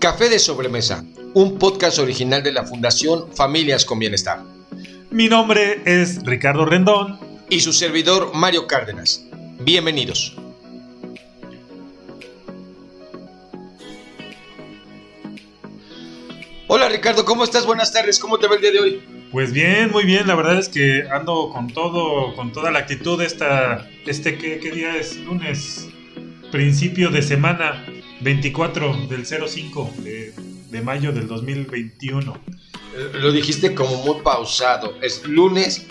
Café de Sobremesa, un podcast original de la Fundación Familias con Bienestar. Mi nombre es Ricardo Rendón. Y su servidor Mario Cárdenas. Bienvenidos. Hola Ricardo, ¿cómo estás? Buenas tardes, ¿cómo te va el día de hoy? Pues bien, muy bien, la verdad es que ando con todo, con toda la actitud esta, este, ¿qué, qué día es? Lunes, principio de semana, 24 del 05 de, de mayo del 2021. Lo dijiste como muy pausado, es lunes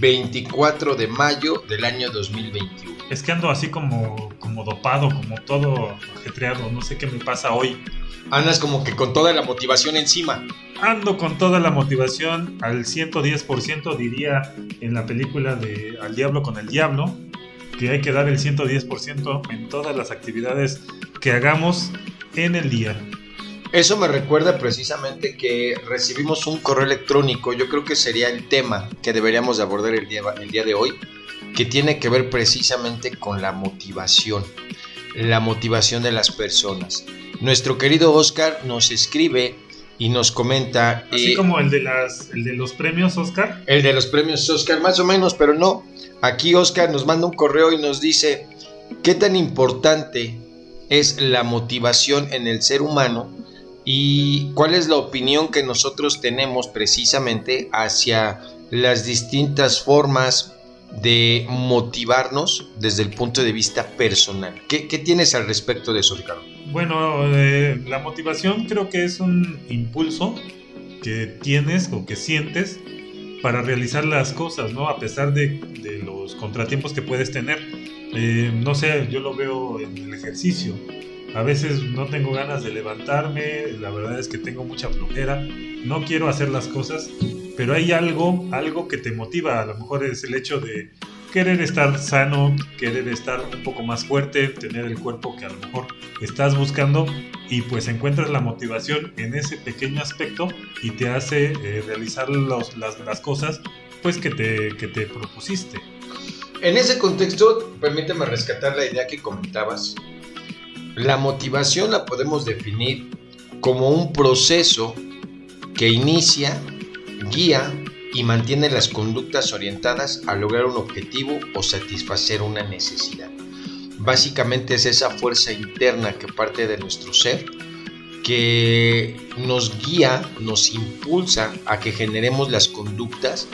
24 de mayo del año 2021. Es que ando así como, como dopado, como todo ajetreado, no sé qué me pasa hoy. Andas como que con toda la motivación encima. Ando con toda la motivación al 110%, diría en la película de Al Diablo con el Diablo, que hay que dar el 110% en todas las actividades que hagamos en el día. Eso me recuerda precisamente que recibimos un correo electrónico, yo creo que sería el tema que deberíamos de abordar el día, el día de hoy, que tiene que ver precisamente con la motivación, la motivación de las personas. Nuestro querido Oscar nos escribe y nos comenta... Así eh, como el de, las, el de los premios Oscar. El de los premios Oscar, más o menos, pero no. Aquí Oscar nos manda un correo y nos dice, ¿qué tan importante es la motivación en el ser humano y cuál es la opinión que nosotros tenemos precisamente hacia las distintas formas de motivarnos desde el punto de vista personal. ¿Qué, tienes al respecto de eso, Ricardo? Bueno, eh, la motivación creo que es un impulso que tienes o que sientes para realizar las cosas, ¿no? A pesar de, los contratiempos que puedes tener. Eh, no sé, yo lo veo en el ejercicio. A veces no tengo ganas de levantarme, la verdad es que tengo mucha flojera, no quiero hacer las cosas, pero hay algo, algo que te motiva, a lo mejor es el hecho de querer estar sano, querer estar un poco más fuerte, tener el cuerpo que a lo mejor estás buscando y pues encuentras la motivación en ese pequeño aspecto y te hace eh, realizar las, las, cosas pues que te, que te propusiste. En ese contexto, permíteme rescatar la idea que comentabas. La motivación la podemos definir como un proceso que inicia guía y mantiene las conductas orientadas a lograr un objetivo o satisfacer una necesidad. Básicamente es esa fuerza interna que parte de nuestro ser que nos guía, nos impulsa a que generemos las conductas.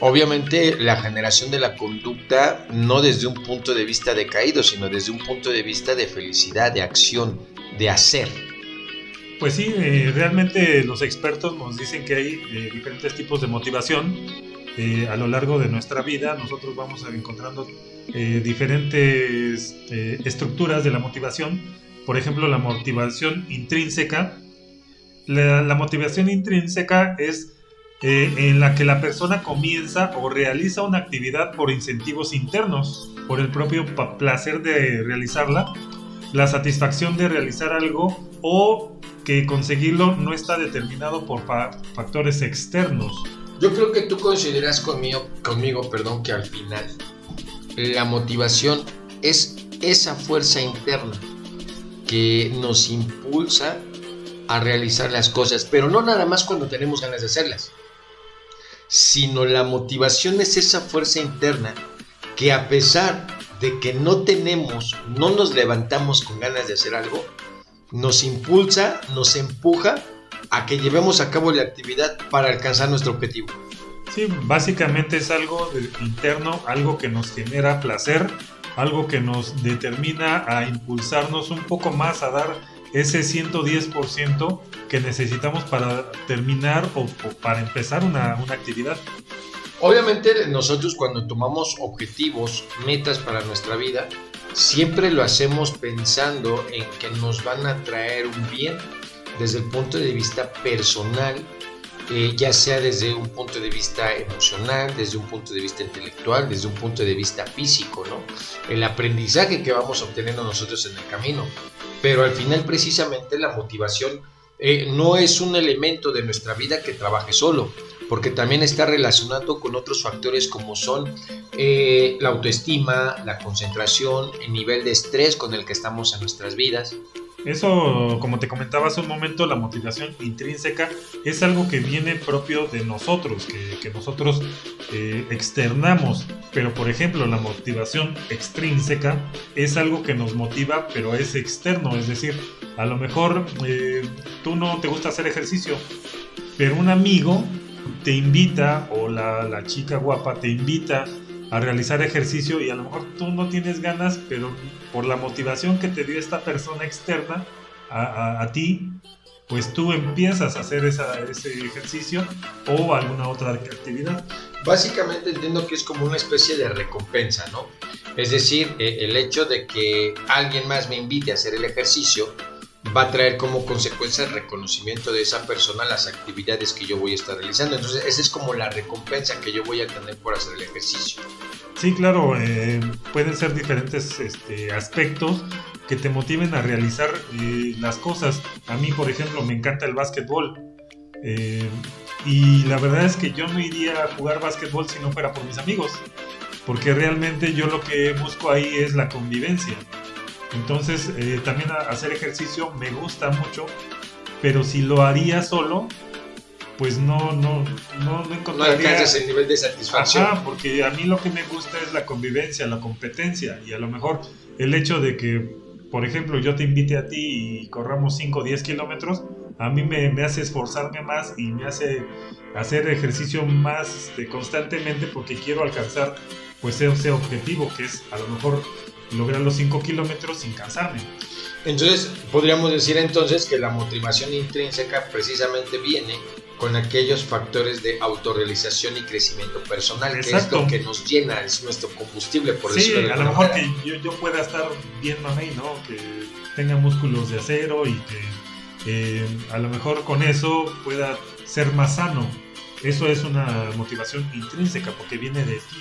Obviamente la generación de la conducta no desde un punto de vista decaído, sino desde un punto de vista de felicidad, de acción, de hacer. Pues sí, eh, realmente los expertos nos dicen que hay eh, diferentes tipos de motivación. Eh, a lo largo de nuestra vida nosotros vamos encontrando diferentes estructuras de la motivación. Por ejemplo, la motivación intrínseca. La, la motivación intrínseca es en la que la persona comienza o realiza una actividad por incentivos internos, por el propio placer de realizarla, la satisfacción de realizar algo o que conseguirlo no está determinado por factores externos. Yo creo que tú consideras conmigo, conmigo perdón, que al final la motivación es esa fuerza interna que nos impulsa a realizar las cosas, pero no nada más cuando tenemos ganas de hacerlas, sino la motivación es esa fuerza interna que a pesar de que no tenemos, no nos levantamos con ganas de hacer algo, nos impulsa, nos empuja a que llevemos a cabo la actividad para alcanzar nuestro objetivo. Sí, básicamente es algo interno, algo que nos genera placer, algo que nos determina a impulsarnos un poco más a dar ese 110% que necesitamos para terminar o, para empezar una, una actividad. Obviamente nosotros cuando tomamos objetivos, metas para nuestra vida, siempre lo hacemos pensando en que nos van a traer un bien desde el punto de vista personal, eh, ya sea desde un punto de vista emocional, desde un punto de vista intelectual, desde un punto de vista físico, ¿no? El aprendizaje que vamos obteniendo nosotros en el camino. Pero al final precisamente la motivación eh, no es un elemento de nuestra vida que trabaje solo, porque también está relacionado con otros factores como son eh, la autoestima, la concentración, el nivel de estrés con el que estamos en nuestras vidas. Eso, como te comentaba hace un momento, la motivación intrínseca es algo que viene propio de nosotros, que, nosotros eh, externamos. Pero, por ejemplo, la motivación extrínseca es algo que nos motiva, pero es externo. Es decir, a lo mejor eh, tú no te gusta hacer ejercicio, pero un amigo te invita, o la, la chica guapa te invita a realizar ejercicio y a lo mejor tú no tienes ganas, pero por la motivación que te dio esta persona externa a, ti, pues tú empiezas a hacer esa, ese ejercicio o alguna otra actividad. Básicamente entiendo que es como una especie de recompensa, ¿no? Es decir, eh, el hecho de que alguien más me invite a hacer el ejercicio va a traer como consecuencia el reconocimiento de esa persona las actividades que yo voy a estar realizando. Entonces, esa es como la recompensa que yo voy a tener por hacer el ejercicio. Sí, claro, eh, pueden ser diferentes este, aspectos que te motiven a realizar eh, las cosas. A mí, por ejemplo, me encanta el básquetbol. Eh, y la verdad es que yo no iría a jugar básquetbol si no fuera por mis amigos. Porque realmente yo lo que busco ahí es la convivencia. Entonces, eh, también hacer ejercicio me gusta mucho, pero si lo haría solo, pues no, no, no, no encontraría... No alcanzas el nivel de satisfacción. Ajá, porque a mí lo que me gusta es la convivencia, la competencia, y a lo mejor el hecho de que, por ejemplo, yo te invite a ti y corramos 5 o 10 kilómetros, a mí me, me, hace esforzarme más y me hace hacer ejercicio más este, constantemente porque quiero alcanzar pues ese objetivo que es a lo mejor lograr los 5 kilómetros sin cansarme. Entonces, podríamos decir entonces que la motivación intrínseca precisamente viene con aquellos factores de autorrealización y crecimiento personal, que es lo que nos llena, es nuestro combustible, por sí, a lo mejor que yo, pueda estar bien mamey, ¿no? Que tenga músculos de acero y que eh, a lo mejor con eso pueda ser más sano. Eso es una motivación intrínseca porque viene de ti.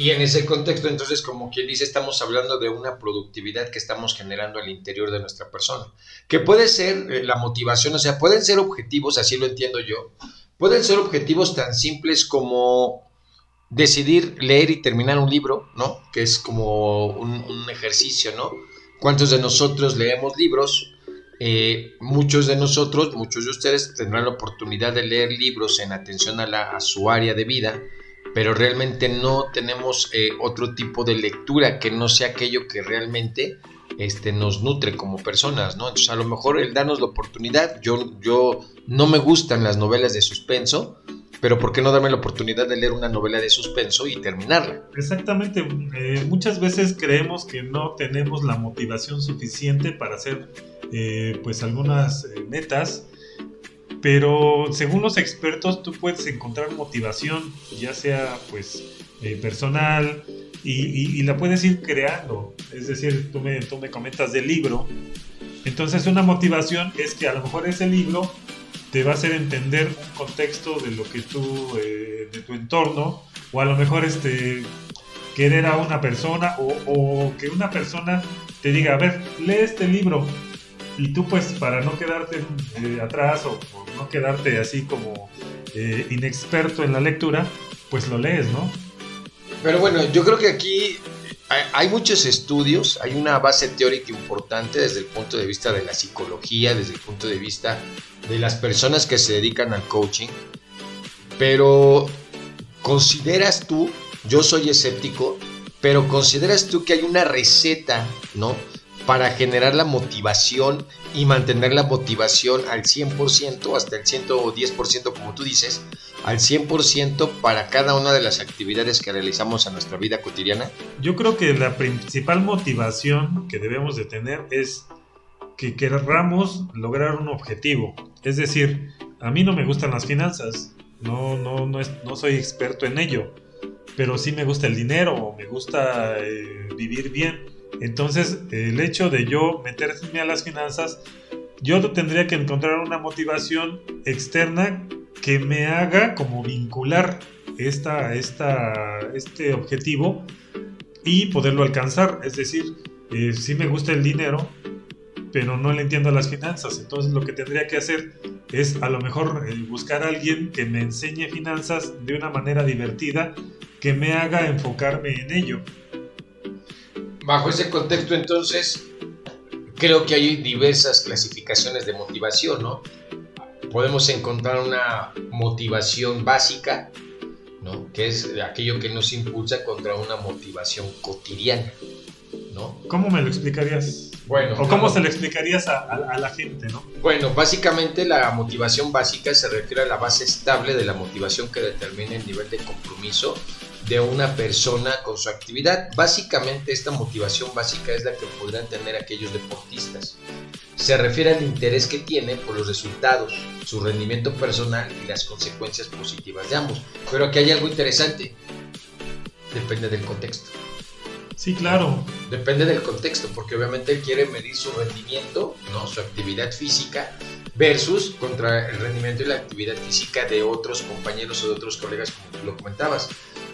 Y en ese contexto, entonces, como quien dice, estamos hablando de una productividad que estamos generando al interior de nuestra persona. Que puede ser eh, la motivación, o sea, pueden ser objetivos, así lo entiendo yo, pueden ser objetivos tan simples como decidir leer y terminar un libro, ¿no? Que es como un, ejercicio, ¿no? ¿Cuántos de nosotros leemos libros? Eh, muchos de nosotros, muchos de ustedes tendrán la oportunidad de leer libros en atención a, la, a su área de vida pero realmente no tenemos eh, otro tipo de lectura que no sea aquello que realmente este, nos nutre como personas, ¿no? Entonces a lo mejor el darnos la oportunidad, yo, yo no me gustan las novelas de suspenso, pero ¿por qué no darme la oportunidad de leer una novela de suspenso y terminarla? Exactamente, eh, muchas veces creemos que no tenemos la motivación suficiente para hacer eh, pues algunas metas pero según los expertos tú puedes encontrar motivación, ya sea pues eh, personal, y, la puedes ir creando. Es decir, tú me, tú me comentas del libro. Entonces una motivación es que a lo mejor ese libro te va a hacer entender un contexto de lo que tú, eh, de tu entorno, o a lo mejor este, querer a una persona, o, o que una persona te diga, a ver, lee este libro, y tú pues para no quedarte eh, atrás o, no quedarte así como eh, inexperto en la lectura, pues lo lees, ¿no? Pero bueno, yo creo que aquí hay, muchos estudios, hay una base teórica importante desde el punto de vista de la psicología, desde el punto de vista de las personas que se dedican al coaching, pero consideras tú, yo soy escéptico, pero consideras tú que hay una receta, ¿no? Para generar la motivación y mantener la motivación al 100%, hasta el 110% como tú dices, al 100% para cada una de las actividades que realizamos en nuestra vida cotidiana? Yo creo que la principal motivación que debemos de tener es que queramos lograr un objetivo. Es decir, a mí no me gustan las finanzas, no, no, no, no soy experto en ello, pero sí me gusta el dinero, me gusta eh, vivir bien entonces, el hecho de yo meterme a las finanzas, yo tendría que encontrar una motivación externa que me haga como vincular esta, esta, este objetivo y poderlo alcanzar. Es decir, eh, sí me gusta el dinero, pero no le entiendo las finanzas. Entonces lo que tendría que hacer es a lo mejor eh, buscar a alguien que me enseñe finanzas de una manera divertida, que me haga enfocarme en ello. Bajo ese contexto, entonces, creo que hay diversas clasificaciones de motivación, ¿no? Podemos encontrar una motivación básica, ¿no? Que es aquello que nos impulsa contra una motivación cotidiana, ¿no? ¿Cómo me lo explicarías? Bueno, ¿O cómo se lo explicarías a, a- a la gente, no? Bueno, básicamente la motivación básica se refiere a la base estable de la motivación que determina el nivel de compromiso de una persona con su actividad. Básicamente esta motivación básica es la que podrán tener aquellos deportistas. Se refiere al interés que tiene por los resultados, su rendimiento personal y las consecuencias positivas de ambos. Pero aquí hay algo interesante. Depende del contexto. Sí, claro. Depende del contexto, porque obviamente él quiere medir su rendimiento, ¿no? su actividad física, versus contra el rendimiento y la actividad física de otros compañeros o de otros colegas, como tú lo comentabas.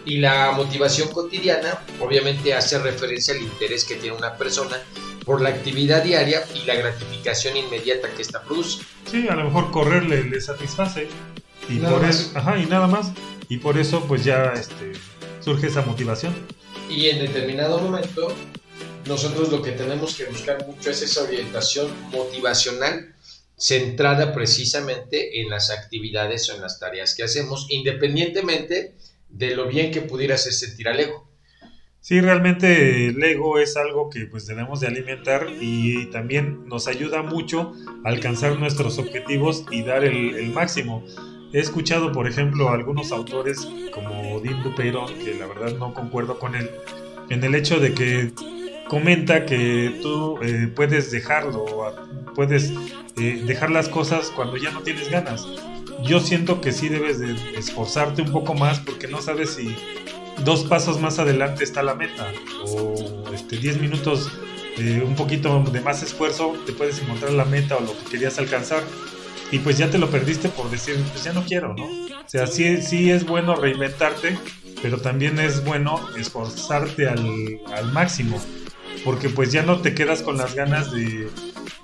Y la motivación cotidiana, obviamente, hace referencia al interés que tiene una persona por la actividad diaria y la gratificación inmediata que esta produce. Sí, a lo mejor correr le, le satisface. Y Nada por más. eso, ajá, y nada más. Y por eso, pues ya este, surge esa motivación. Y en determinado momento, nosotros lo que tenemos que buscar mucho es esa orientación motivacional centrada precisamente en las actividades o en las tareas que hacemos, independientemente de lo bien que pudiera hacer sentir al ego. Sí, realmente el ego es algo que pues debemos de alimentar y también nos ayuda mucho a alcanzar nuestros objetivos y dar el, máximo. He escuchado, por ejemplo, a algunos autores como Dean Dupeirón, que la verdad no concuerdo con él, en el hecho de que comenta que tú eh, puedes dejarlo, puedes eh, dejar las cosas cuando ya no tienes ganas. Yo siento que sí debes de esforzarte un poco más porque no sabes si dos pasos más adelante está la meta o este 10 minutos eh, un poquito de más esfuerzo te puedes encontrar la meta o lo que querías alcanzar y pues ya te lo perdiste por decir pues ya no quiero no o sea sí, sí es bueno reinventarte pero también es bueno esforzarte al, al máximo porque pues ya no te quedas con las ganas de,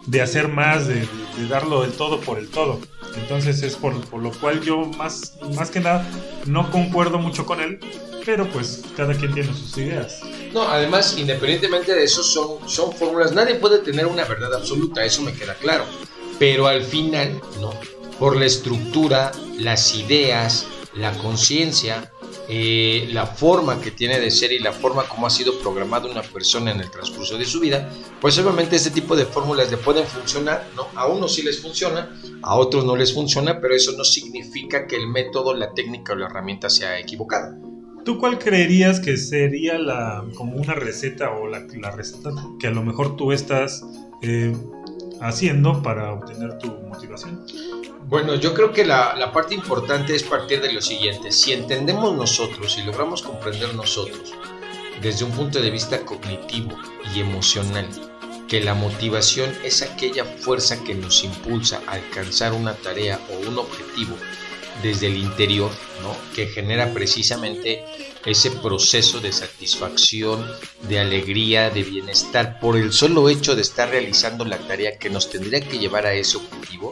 de hacer más de, de darlo del todo por el todo entonces es por, por lo cual yo más, más que nada no concuerdo mucho con él pero pues cada quien tiene sus ideas. No, además, independientemente de eso, son, son fórmulas. Nadie puede tener una verdad absoluta, eso me queda claro. Pero al final, no. Por la estructura, las ideas, la conciencia, eh, la forma que tiene de ser y la forma como ha sido programada una persona en el transcurso de su vida, pues obviamente este tipo de fórmulas le pueden funcionar. A unos sí les funciona, a otros no les funciona, pero eso no significa que el método, la técnica o la herramienta sea equivocada. ¿Tú cuál creerías que sería la como una receta o la, la receta que a lo mejor tú estás eh, haciendo para obtener tu motivación? Bueno, yo creo que la, parte importante es partir de lo siguiente. Si entendemos nosotros y logramos comprender nosotros desde un punto de vista cognitivo y emocional que la motivación es aquella fuerza que nos impulsa a alcanzar una tarea o un objetivo desde el interior, ¿no? que genera precisamente ese proceso de satisfacción, de alegría, de bienestar, por el solo hecho de estar realizando la tarea que nos tendría que llevar a ese objetivo,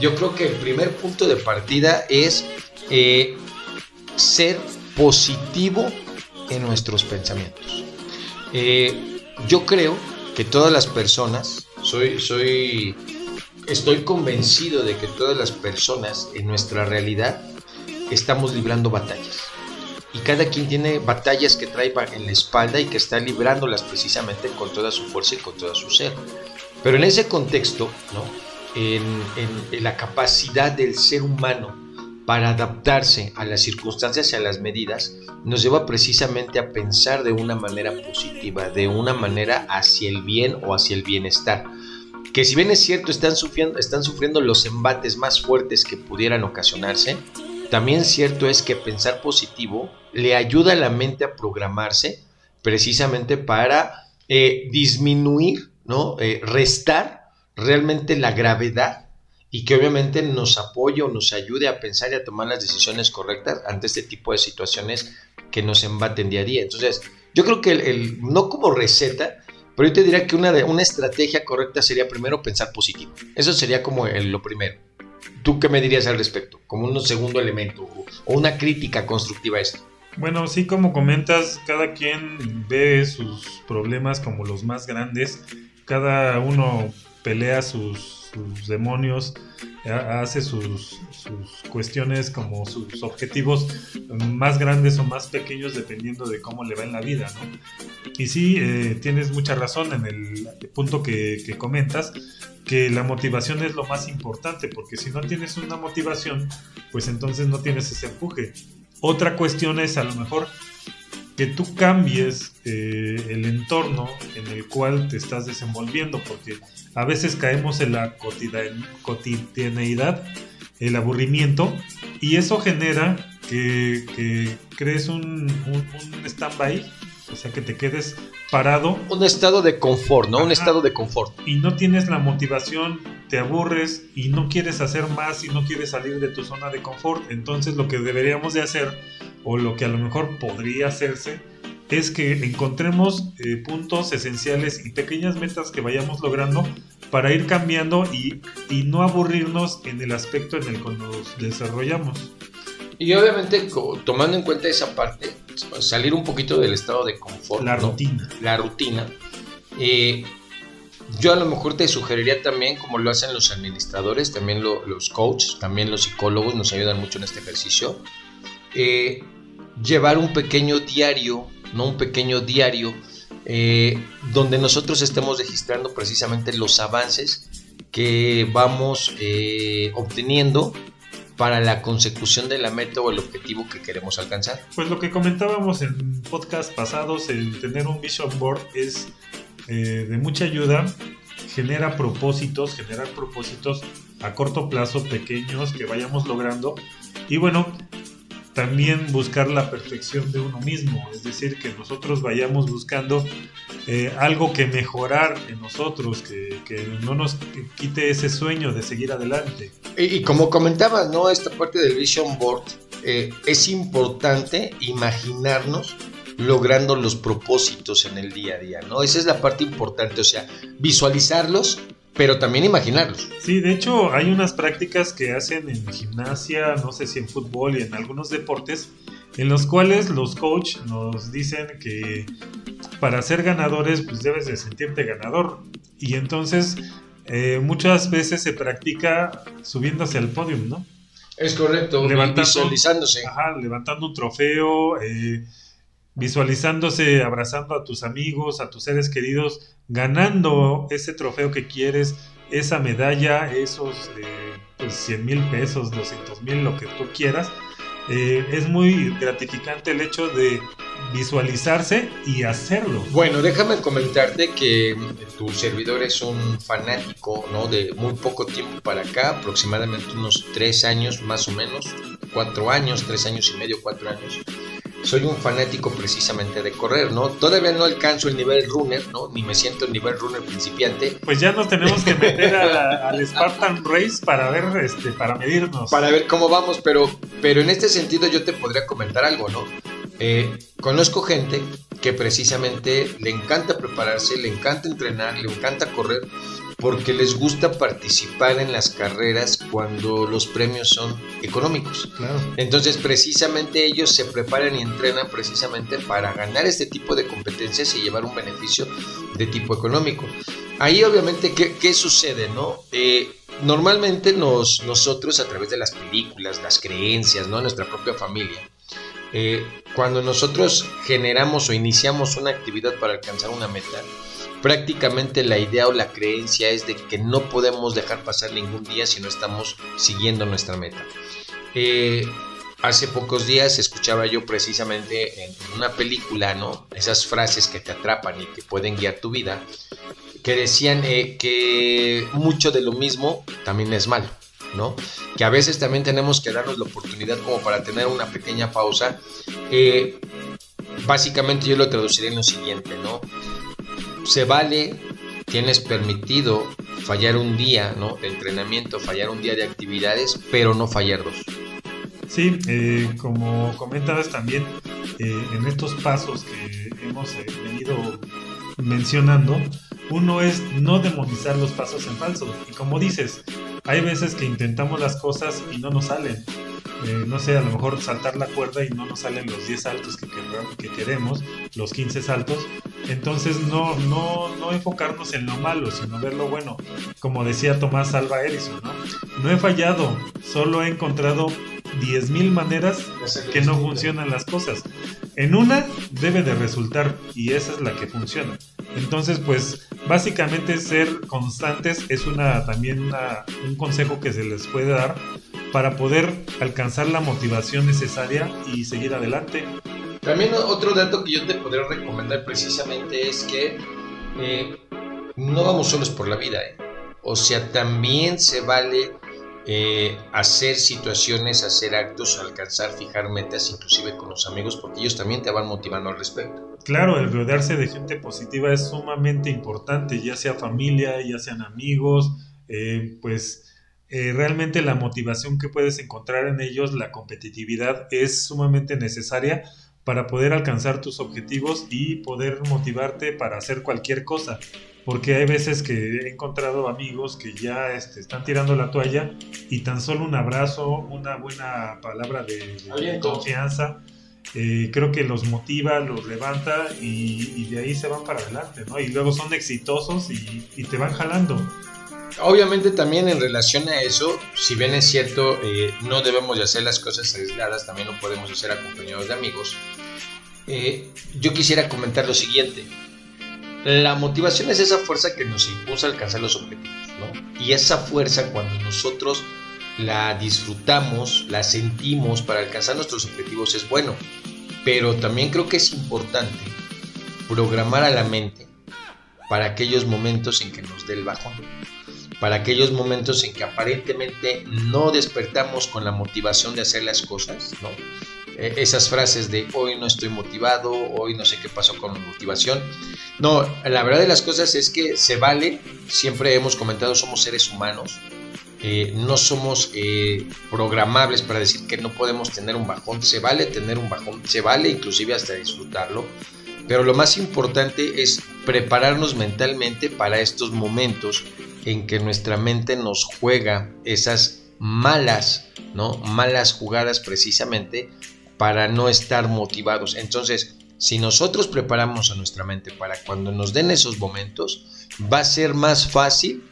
yo creo que el primer punto de partida es eh, ser positivo en nuestros pensamientos. Eh, yo creo que todas las personas, soy, soy, estoy convencido de que todas las personas en nuestra realidad estamos librando batallas. Y cada quien tiene batallas que trae en la espalda y que está librándolas precisamente con toda su fuerza y con todo su ser. Pero en ese contexto, ¿no? En, la capacidad del ser humano para adaptarse a las circunstancias y a las medidas, nos lleva precisamente a pensar de una manera positiva, de una manera hacia el bien o hacia el bienestar. Que si bien es cierto, están sufriendo, están sufriendo los embates más fuertes que pudieran ocasionarse, también cierto es que pensar positivo le ayuda a la mente a programarse precisamente para eh, disminuir, ¿no? Eh, restar realmente la gravedad y que obviamente nos apoye o nos ayude a pensar y a tomar las decisiones correctas ante este tipo de situaciones que nos embaten día a día. Entonces, yo creo que el, no como receta, pero yo te diría que una, una estrategia correcta sería primero pensar positivo. Eso sería como lo primero. ¿Tú qué me dirías al respecto? Como un segundo elemento o, o una crítica constructiva a esto. Bueno, sí, como comentas, cada quien ve sus problemas como los más grandes, cada uno pelea sus, sus demonios, hace sus, sus, cuestiones como sus objetivos más grandes o más pequeños dependiendo de cómo le va en la vida, ¿no? Y sí, eh, tienes mucha razón en el punto que, que comentas, que la motivación es lo más importante, porque si no tienes una motivación, pues entonces no tienes ese empuje. Otra cuestión es a lo mejor que tú cambies eh, el entorno en el cual te estás desenvolviendo, porque a veces caemos en la cotidianeidad, el aburrimiento, y eso genera que, crees un, un, stand-by, o sea, que te quedes parado. Un estado de confort, ¿no? un estado de confort. Y no tienes la motivación, te aburres y no quieres hacer más y no quieres salir de tu zona de confort. Entonces lo que deberíamos de hacer, o lo que a lo mejor podría hacerse, es que encontremos eh, puntos esenciales y pequeñas metas que vayamos logrando para ir cambiando y, no aburrirnos en el aspecto en el que nos desarrollamos. Y obviamente tomando en cuenta esa parte, salir un poquito del estado de confort. La rutina. La rutina. Eh, yo a lo mejor te sugeriría también, como lo hacen los administradores, también los coaches, también los psicólogos nos ayudan mucho en este ejercicio, eh, llevar un pequeño diario ¿no? un pequeño diario eh, donde nosotros estemos registrando precisamente los avances que vamos eh, obteniendo para la consecución de la meta o el objetivo que queremos alcanzar. Pues lo que comentábamos en podcast pasados, el tener un vision board es eh, de mucha ayuda, genera propósitos, generar propósitos a corto plazo pequeños que vayamos logrando. Y bueno, también buscar la perfección de uno mismo, es decir, que nosotros vayamos buscando eh, algo que mejorar en nosotros, que, no nos quite ese sueño de seguir adelante. Y, como comentaba, ¿no? Esta parte del Vision Board, eh, es importante imaginarnos logrando los propósitos en el día a día, ¿no? Esa es la parte importante, o sea, visualizarlos pero también imaginarlos. Sí, de hecho hay unas prácticas que hacen en gimnasia, no sé si en fútbol y en algunos deportes, en los cuales los coaches nos dicen que para ser ganadores pues debes de sentirte ganador. Y entonces eh, muchas veces se practica subiéndose al podio, ¿no? Es correcto, visualizándose. Ajá, levantando un trofeo, eh, visualizándose, abrazando a tus amigos, a tus seres queridos, ganando ese trofeo que quieres, esa medalla, esos 100 eh, mil pesos, 200 mil, lo que tú quieras. Eh, es muy gratificante el hecho de visualizarse y hacerlo. Bueno, déjame comentarte que tu servidor es un fanático, ¿no? De muy poco tiempo para acá, aproximadamente unos tres años más o menos, cuatro años, tres años y medio, cuatro años soy un fanático precisamente de correr, ¿no? Todavía no alcanzo el nivel runner, ¿no? Ni me siento el nivel runner principiante. Pues ya nos tenemos que meter al Spartan Race para ver, este, para medirnos. Para ver cómo vamos, pero, pero en este sentido yo te podría comentar algo, ¿no? Eh, conozco gente que precisamente le encanta prepararse, le encanta entrenar, le encanta correr, porque les gusta participar en las carreras cuando los premios son económicos. Entonces, precisamente ellos se preparan y entrenan precisamente para ganar este tipo de competencias y llevar un beneficio de tipo económico. Ahí, obviamente, ¿qué, sucede? no? Eh, normalmente nos, nosotros, a través de las películas, las creencias, ¿no? nuestra propia familia, eh, cuando nosotros generamos o iniciamos una actividad para alcanzar una meta, prácticamente la idea o la creencia es de que no podemos dejar pasar ningún día si no estamos siguiendo nuestra meta. Eh, hace pocos días escuchaba yo precisamente en una película, ¿no? Esas frases que te atrapan y que pueden guiar tu vida, que decían eh, que mucho de lo mismo también es malo. ¿No? Que a veces también tenemos que darnos la oportunidad como para tener una pequeña pausa. Básicamente yo lo traduciré en lo siguiente, ¿no? se vale, tienes permitido fallar un día ¿no? de entrenamiento, fallar un día de actividades, pero no fallar dos. Sí, eh, como comentabas también, eh, en estos pasos que hemos eh, venido mencionando, uno es no demonizar los pasos en falso. Y como dices, hay veces que intentamos las cosas y no nos salen. Eh, no sé, a lo mejor saltar la cuerda y no nos salen los 10 saltos que, que queremos, los 15 saltos. Entonces no, no, no enfocarnos en lo malo, sino ver lo bueno. Como decía Tomás Alba Edison, ¿no? No he fallado, solo he encontrado 10.000 maneras que no funcionan las cosas. En una debe de resultar y esa es la que funciona. Entonces, pues básicamente ser constantes es una también un consejo que se les puede dar para poder alcanzar la motivación necesaria y seguir adelante. También otro dato que yo te podría recomendar precisamente es que eh, no vamos solos por la vida. ¿eh? O sea, también se vale eh, hacer situaciones, hacer actos, alcanzar, fijar metas, inclusive con los amigos, porque ellos también te van motivando al respecto. Claro, el rodearse de gente positiva es sumamente importante, ya sea familia, ya sean amigos, pues eh, realmente la motivación que puedes encontrar en ellos, la competitividad, es sumamente necesaria para poder alcanzar tus objetivos y poder motivarte para hacer cualquier cosa. Porque hay veces que he encontrado amigos que ya este, están tirando la toalla y tan solo un abrazo, una buena palabra de, confianza, eh, creo que los motiva, los levanta y, de ahí se van para adelante, ¿no? Y luego son exitosos y, te van jalando. Obviamente también en relación a eso, si bien es cierto, eh, no debemos de hacer las cosas aisladas, también lo podemos hacer acompañados de amigos. Eh, yo quisiera comentar lo siguiente. La motivación es esa fuerza que nos impulsa a alcanzar los objetivos, ¿no? Y esa fuerza cuando nosotros la disfrutamos, la sentimos para alcanzar nuestros objetivos es bueno. Pero también creo que es importante programar a la mente para aquellos momentos en que nos dé el bajón para aquellos momentos en que aparentemente no despertamos con la motivación de hacer las cosas, ¿no? E, esas frases de hoy no estoy motivado, hoy no sé qué pasó con mi motivación. No, la verdad de las cosas es que se vale, siempre hemos comentado, somos seres humanos, eh, no somos eh, programables para decir que no podemos tener un bajón, se vale tener un bajón, se vale inclusive hasta disfrutarlo, pero lo más importante es prepararnos mentalmente para estos momentos en que nuestra mente nos juega esas malas, ¿no? Malas jugadas precisamente para no estar motivados. Entonces, si nosotros preparamos a nuestra mente para cuando nos den esos momentos, va a ser más fácil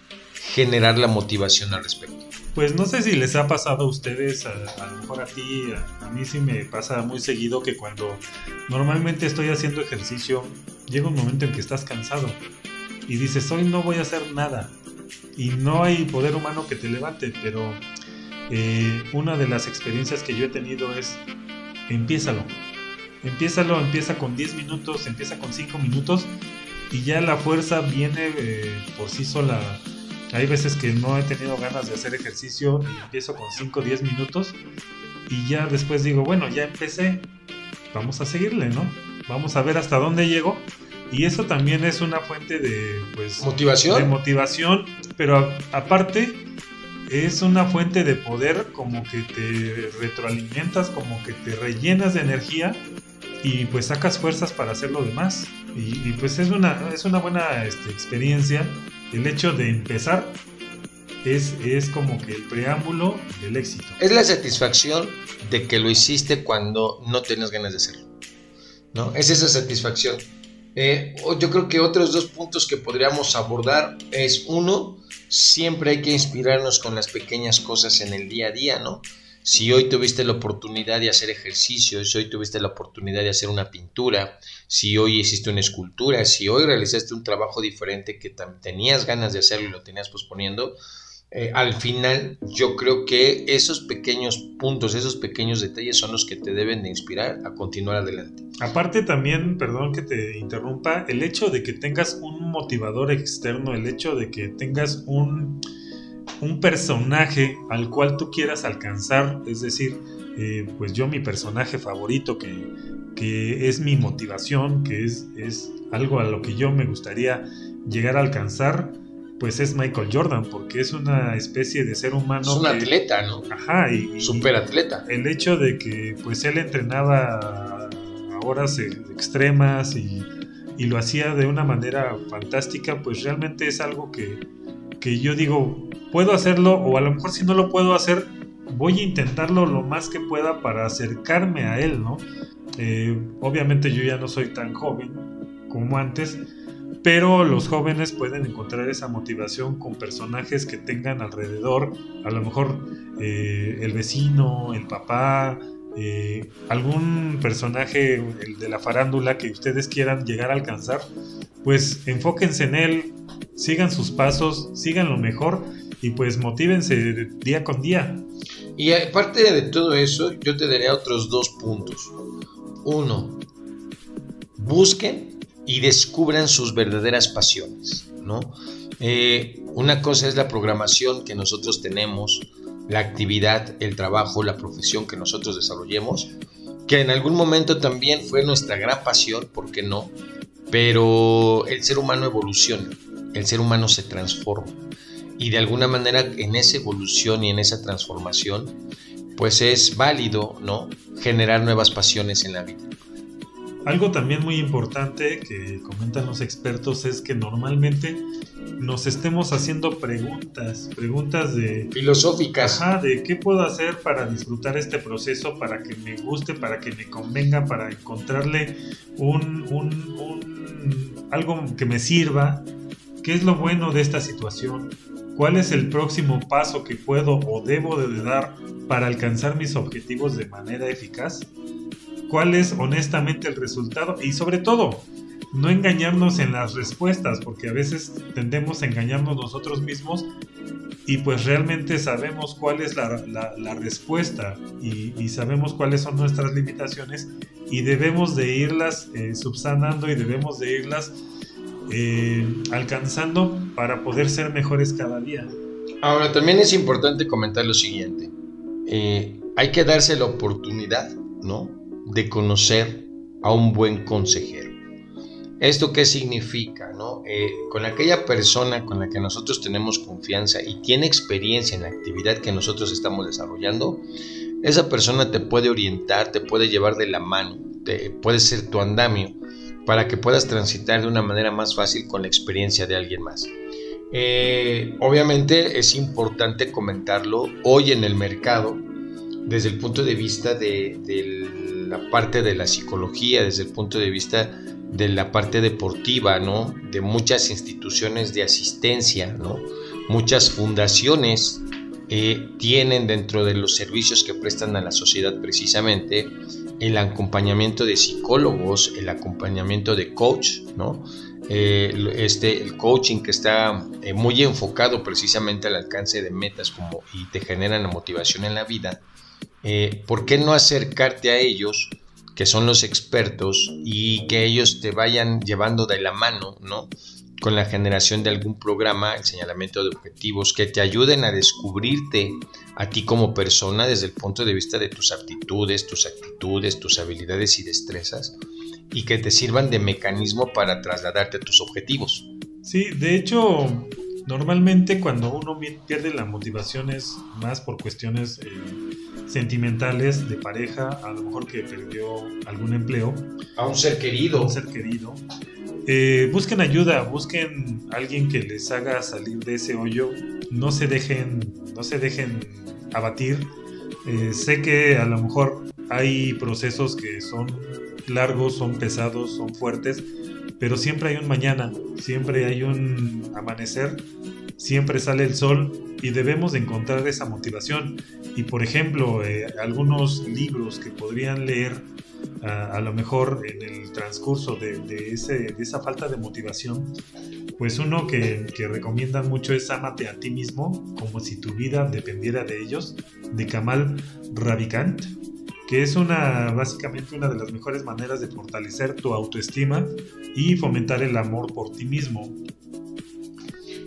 generar la motivación al respecto. Pues no sé si les ha pasado a ustedes, a, lo mejor a ti, a, mí sí me pasa muy seguido que cuando normalmente estoy haciendo ejercicio, llega un momento en que estás cansado y dices, hoy no voy a hacer nada, y no hay poder humano que te levante, pero eh, una de las experiencias que yo he tenido es, empiézalo, empiézalo, empieza con 10 minutos, empieza con 5 minutos y ya la fuerza viene eh, por sí sola. Hay veces que no he tenido ganas de hacer ejercicio y empiezo con 5 o 10 minutos y ya después digo, bueno, ya empecé, vamos a seguirle, ¿no? Vamos a ver hasta dónde llego y eso también es una fuente de pues, motivación. De motivación, pero aparte es una fuente de poder como que te retroalimentas, como que te rellenas de energía y pues sacas fuerzas para hacer lo demás. Y, pues es una, es una buena este, experiencia. El hecho de empezar es, es como que el preámbulo del éxito. Es la satisfacción de que lo hiciste cuando no tienes ganas de hacerlo. ¿no? Es esa satisfacción. Eh, yo creo que otros dos puntos que podríamos abordar es uno, siempre hay que inspirarnos con las pequeñas cosas en el día a día, ¿no? Si hoy tuviste la oportunidad de hacer ejercicio, si hoy tuviste la oportunidad de hacer una pintura, si hoy hiciste una escultura, si hoy realizaste un trabajo diferente que tenías ganas de hacerlo y lo tenías posponiendo, eh, al final yo creo que esos pequeños puntos, esos pequeños detalles son los que te deben de inspirar a continuar adelante. Aparte también, perdón que te interrumpa, el hecho de que tengas un motivador externo, el hecho de que tengas un, un personaje al cual tú quieras alcanzar, es decir, eh, pues yo mi personaje favorito que, que es mi motivación, que es, es algo a lo que yo me gustaría llegar a alcanzar, pues es Michael Jordan, porque es una especie de ser humano. Es un atleta, ¿no? Ajá, y. Super atleta. El hecho de que, pues él entrenaba a horas extremas y, lo hacía de una manera fantástica, pues realmente es algo que, que yo digo, puedo hacerlo o a lo mejor si no lo puedo hacer, voy a intentarlo lo más que pueda para acercarme a él, ¿no? Eh, obviamente yo ya no soy tan joven como antes, pero los jóvenes pueden encontrar esa motivación con personajes que tengan alrededor, a lo mejor eh, el vecino, el papá, eh, algún personaje de la farándula que ustedes quieran llegar a alcanzar, pues enfóquense en él, sigan sus pasos, sigan lo mejor y pues motívense día con día. Y aparte de todo eso, yo te daría otros dos puntos. Uno, busquen y descubran sus verdaderas pasiones, ¿no? Eh, una cosa es la programación que nosotros tenemos, la actividad, el trabajo, la profesión que nosotros desarrollemos, que en algún momento también fue nuestra gran pasión, ¿por qué no? Pero el ser humano evoluciona, el ser humano se transforma y de alguna manera en esa evolución y en esa transformación, pues es válido, ¿no? Generar nuevas pasiones en la vida. Algo también muy importante que comentan los expertos es que normalmente nos estemos haciendo preguntas, preguntas de... Filosóficas. Ajá, de qué puedo hacer para disfrutar este proceso, para que me guste, para que me convenga, para encontrarle un, un, un algo que me sirva. ¿Qué es lo bueno de esta situación? ¿Cuál es el próximo paso que puedo o debo de dar para alcanzar mis objetivos de manera eficaz? ¿Cuál es honestamente el resultado? Y sobre todo, no engañarnos en las respuestas, porque a veces tendemos a engañarnos nosotros mismos y pues realmente sabemos cuál es la, respuesta y, sabemos cuáles son nuestras limitaciones y debemos de irlas eh, subsanando y debemos de irlas eh, alcanzando para poder ser mejores cada día. Ahora, también es importante comentar lo siguiente. Eh, hay que darse la oportunidad, ¿no? De conocer a un buen consejero. ¿Esto qué significa? ¿no? Eh, con aquella persona con la que nosotros tenemos confianza y tiene experiencia en la actividad que nosotros estamos desarrollando, esa persona te puede orientar, te puede llevar de la mano, te, puede ser tu andamio para que puedas transitar de una manera más fácil con la experiencia de alguien más. Eh, obviamente es importante comentarlo hoy en el mercado desde el punto de vista de, de la parte de la psicología, desde el punto de vista de la parte deportiva, ¿no? De muchas instituciones de asistencia, ¿no? Muchas fundaciones eh, tienen dentro de los servicios que prestan a la sociedad precisamente el acompañamiento de psicólogos, el acompañamiento de coach, ¿no? Este, el coaching que está eh, muy enfocado precisamente al alcance de metas como, y te generan la motivación en la vida, ¿por qué no acercarte a ellos? que son los expertos y que ellos te vayan llevando de la mano, ¿no? Con la generación de algún programa, el señalamiento de objetivos, que te ayuden a descubrirte a ti como persona desde el punto de vista de tus aptitudes, tus actitudes, tus habilidades y destrezas, y que te sirvan de mecanismo para trasladarte a tus objetivos. Sí, de hecho, normalmente cuando uno pierde la motivación es más por cuestiones eh, sentimentales de pareja, a lo mejor que perdió algún empleo. A un ser querido. A un ser querido. Eh, busquen ayuda, busquen alguien que les haga salir de ese hoyo. No se dejen, no se dejen abatir. Eh, sé que a lo mejor hay procesos que son largos, son pesados, son fuertes, pero siempre hay un mañana, siempre hay un amanecer, siempre sale el sol y debemos encontrar esa motivación. Y por ejemplo, eh, algunos libros que podrían leer a lo mejor en el transcurso de, ese, de, esa falta de motivación, pues uno que, que recomiendan mucho es Amate a ti mismo, como si tu vida dependiera de ellos, de Kamal Ravikant, que es una, básicamente una de las mejores maneras de fortalecer tu autoestima y fomentar el amor por ti mismo.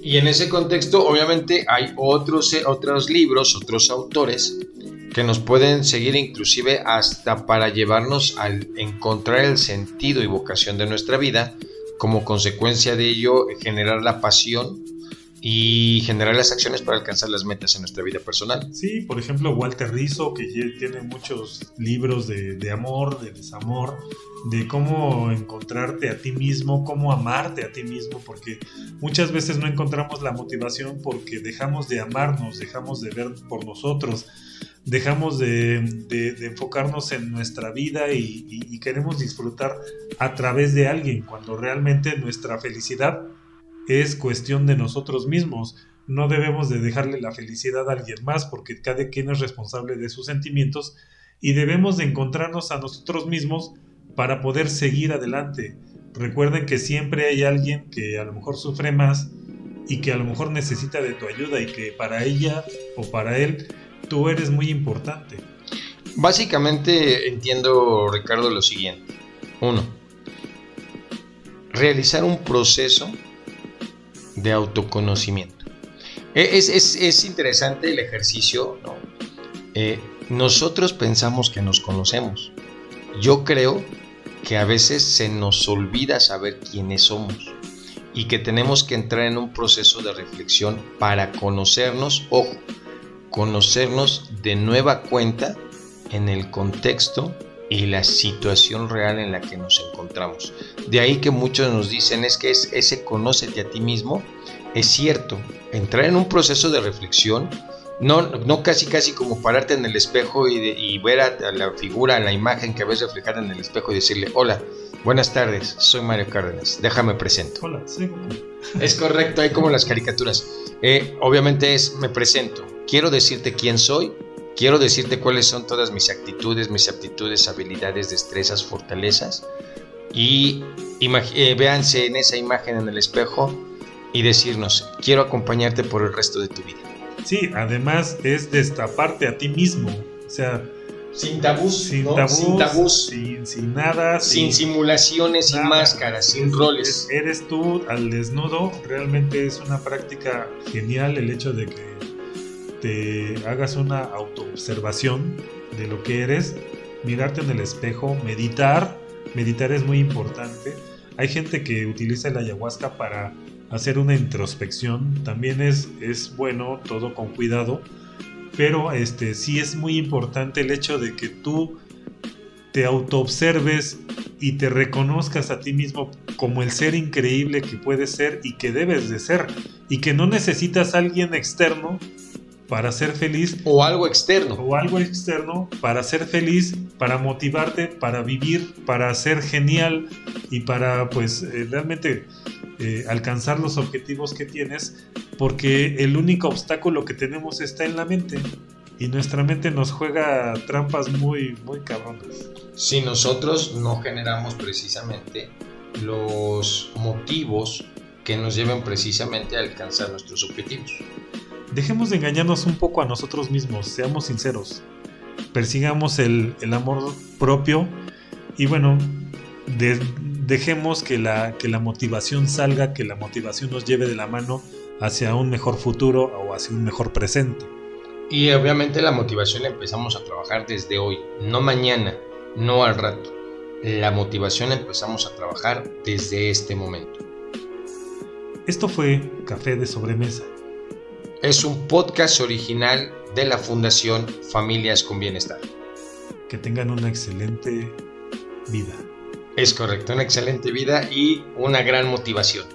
Y en ese contexto, obviamente, hay otros, eh, otros libros, otros autores que nos pueden seguir inclusive hasta para llevarnos a encontrar el sentido y vocación de nuestra vida, como consecuencia de ello generar la pasión y generar las acciones para alcanzar las metas en nuestra vida personal. Sí, por ejemplo, Walter Rizzo, que tiene muchos libros de, de, amor, de desamor, de cómo encontrarte a ti mismo, cómo amarte a ti mismo, porque muchas veces no encontramos la motivación porque dejamos de amarnos, dejamos de ver por nosotros, dejamos de, enfocarnos en nuestra vida y queremos disfrutar a través de alguien, cuando realmente nuestra felicidad es cuestión de nosotros mismos. No debemos de dejarle la felicidad a alguien más porque cada quien es responsable de sus sentimientos y debemos de encontrarnos a nosotros mismos para poder seguir adelante. Recuerden que siempre hay alguien que a lo mejor sufre más y que a lo mejor necesita de tu ayuda y que para ella o para él tú eres muy importante. Básicamente entiendo, Ricardo, lo siguiente. Uno, realizar un proceso de autoconocimiento. E, es, interesante el ejercicio. Eh, nosotros pensamos que nos conocemos. Yo creo que a veces se nos olvida saber quiénes somos y que tenemos que entrar en un proceso de reflexión para conocernos, ojo, conocernos de nueva cuenta en el contexto y la situación real en la que nos encontramos. De ahí que muchos nos dicen es que es ese conócete a ti mismo. Es cierto, entrar en un proceso de reflexión, no, no casi casi como pararte en el espejo y, ver a, la figura, a la imagen que ves reflejada en el espejo y decirle, hola, buenas tardes, soy Mario Cárdenas, déjame presento. Hola, sí. Es correcto, hay como las caricaturas. Eh, obviamente es, me presento, quiero decirte quién soy, Quiero decirte cuáles son todas mis actitudes, mis aptitudes, habilidades, destrezas, fortalezas. Y eh, véanse en esa imagen en el espejo y decirnos, quiero acompañarte por el resto de tu vida. Sí, además es destaparte a ti mismo. O sea, sin tabús, sin, tabús, sin sin, nada, sin, simulaciones, sin máscaras, sin roles. Eres tú al desnudo, realmente es una práctica genial el hecho de que te hagas una autoobservación de lo que eres, mirarte en el espejo, meditar. Meditar es muy importante. Hay gente que utiliza el ayahuasca para hacer una introspección. También es, es bueno, todo con cuidado. Pero este, sí es muy importante el hecho de que tú te autoobserves y te reconozcas a ti mismo como el ser increíble que puedes ser y que debes de ser. Y que no necesitas a alguien externo para ser feliz. O algo externo. O algo externo para ser feliz, para motivarte, para vivir, para ser genial y para pues eh, realmente eh, alcanzar los objetivos que tienes, porque el único obstáculo que tenemos está en la mente. Y nuestra mente nos juega trampas muy, muy cabronas. Si nosotros no generamos precisamente los motivos que nos lleven precisamente a alcanzar nuestros objetivos. Dejemos de engañarnos un poco a nosotros mismos, seamos sinceros, persigamos el, amor propio y bueno, dejemos que la, que la motivación salga, que la motivación nos lleve de la mano hacia un mejor futuro o hacia un mejor presente. Y obviamente la motivación la empezamos a trabajar desde hoy, no mañana, no al rato. La motivación la empezamos a trabajar desde este momento. Esto fue Café de Sobremesa es un podcast original de la Fundación Familias con Bienestar. Que tengan una excelente vida. Es correcto, una excelente vida y una gran motivación.